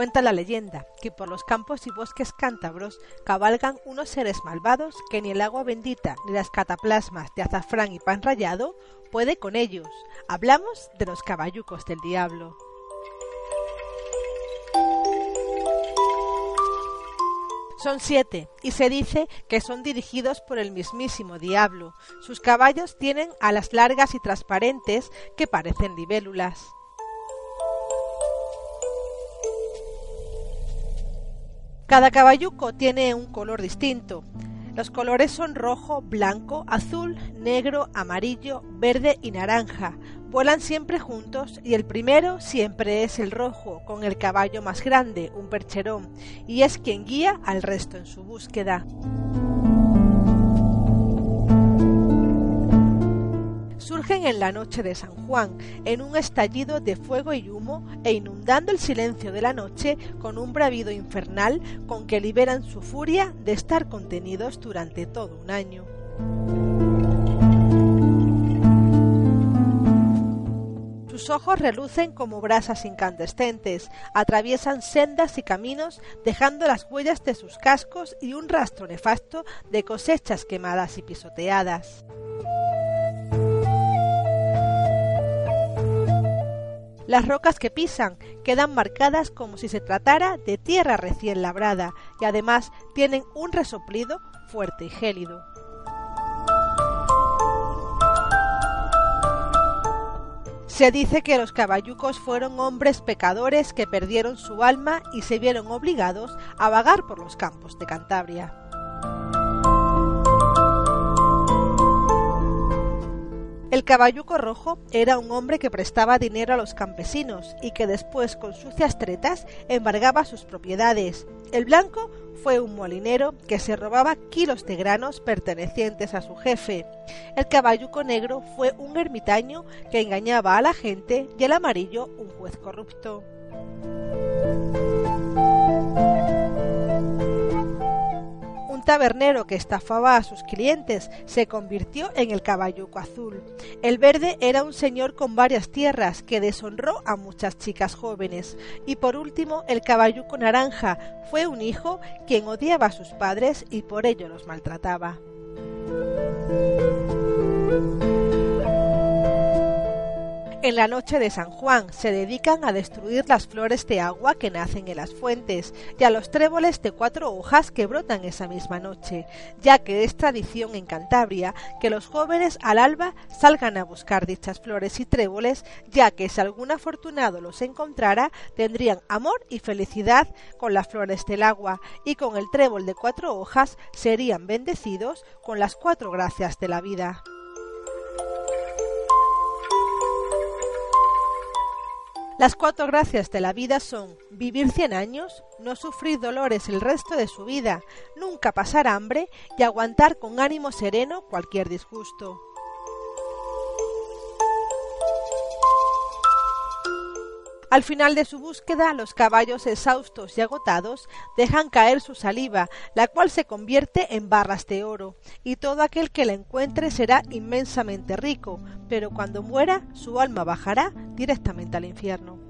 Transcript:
Cuenta la leyenda que por los campos y bosques cántabros cabalgan unos seres malvados que ni el agua bendita ni las cataplasmas de azafrán y pan rallado puede con ellos. Hablamos de los caballucos del diablo. Son siete y se dice que son dirigidos por el mismísimo diablo. Sus caballos tienen alas largas y transparentes que parecen libélulas. Cada caballuco tiene un color distinto. Los colores son rojo, blanco, azul, negro, amarillo, verde y naranja. Vuelan siempre juntos y el primero siempre es el rojo, con el caballo más grande, un percherón, y es quien guía al resto en su búsqueda. Surgen en la noche de San Juan, en un estallido de fuego y humo e inundando el silencio de la noche con un bravido infernal con que liberan su furia de estar contenidos durante todo un año. Sus ojos relucen como brasas incandescentes, atraviesan sendas y caminos, dejando las huellas de sus cascos y un rastro nefasto de cosechas quemadas y pisoteadas. Las rocas que pisan quedan marcadas como si se tratara de tierra recién labrada y además tienen un resoplido fuerte y gélido. Se dice que los caballucos fueron hombres pecadores que perdieron su alma y se vieron obligados a vagar por los campos de Cantabria. El caballuco rojo era un hombre que prestaba dinero a los campesinos y que después con sucias tretas embargaba sus propiedades. El blanco fue un molinero que se robaba kilos de granos pertenecientes a su jefe. El caballuco negro fue un ermitaño que engañaba a la gente y el amarillo un juez corrupto. Tabernero que estafaba a sus clientes se convirtió en el caballuco azul. El verde era un señor con varias tierras que deshonró a muchas chicas jóvenes. Y por último, el caballuco naranja fue un hijo quien odiaba a sus padres y por ello los maltrataba. En la noche de San Juan se dedican a destruir las flores de agua que nacen en las fuentes y a los tréboles de cuatro hojas que brotan esa misma noche, ya que es tradición en Cantabria que los jóvenes al alba salgan a buscar dichas flores y tréboles, ya que si algún afortunado los encontrara tendrían amor y felicidad con las flores del agua y con el trébol de cuatro hojas serían bendecidos con las cuatro gracias de la vida. Las cuatro gracias de la vida son vivir cien años, no sufrir dolores el resto de su vida, nunca pasar hambre y aguantar con ánimo sereno cualquier disgusto. Al final de su búsqueda, los caballos exhaustos y agotados dejan caer su saliva, la cual se convierte en barras de oro, y todo aquel que la encuentre será inmensamente rico, pero cuando muera su alma bajará directamente al infierno.